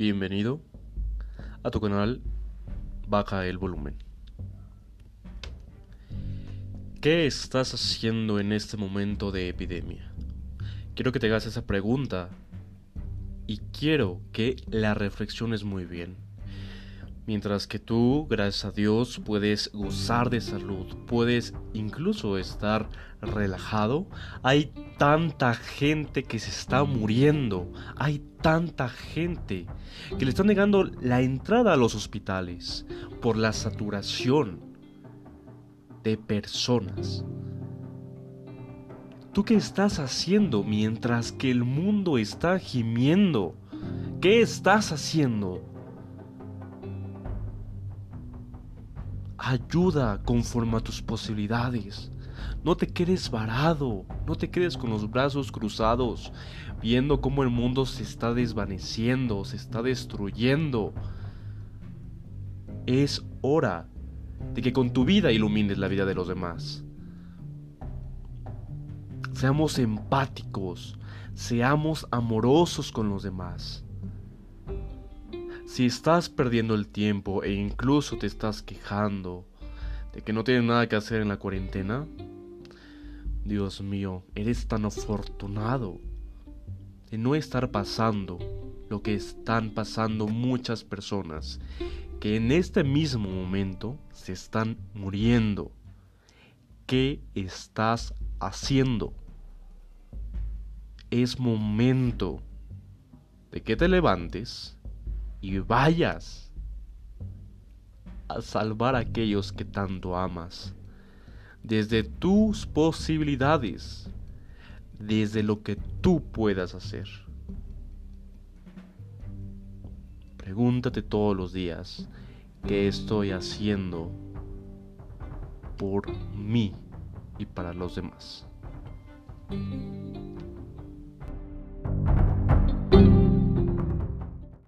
Bienvenido a tu canal Baja el volumen. ¿Qué estás haciendo en este momento de epidemia? Quiero que te hagas esa pregunta y quiero que la reflexiones muy bien. Mientras que tú, gracias a Dios, puedes gozar de salud, puedes incluso estar relajado, hay tanta gente que se está muriendo, hay tanta gente que le están negando la entrada a los hospitales por la saturación de personas. ¿Tú qué estás haciendo mientras que el mundo está gimiendo? ¿Qué estás haciendo? Ayuda conforme a tus posibilidades. No te quedes varado, no te quedes con los brazos cruzados, viendo cómo el mundo se está desvaneciendo, se está destruyendo. Es hora de que con tu vida ilumines la vida de los demás. Seamos empáticos, seamos amorosos con los demás. Si estás perdiendo el tiempo e incluso te estás quejando de que no tienes nada que hacer en la cuarentena, Dios mío, eres tan afortunado de no estar pasando lo que están pasando muchas personas que en este mismo momento se están muriendo. ¿Qué estás haciendo? Es momento de que te levantes y vayas a salvar a aquellos que tanto amas, desde tus posibilidades, desde lo que tú puedas hacer. Pregúntate todos los días, ¿qué estoy haciendo por mí y para los demás?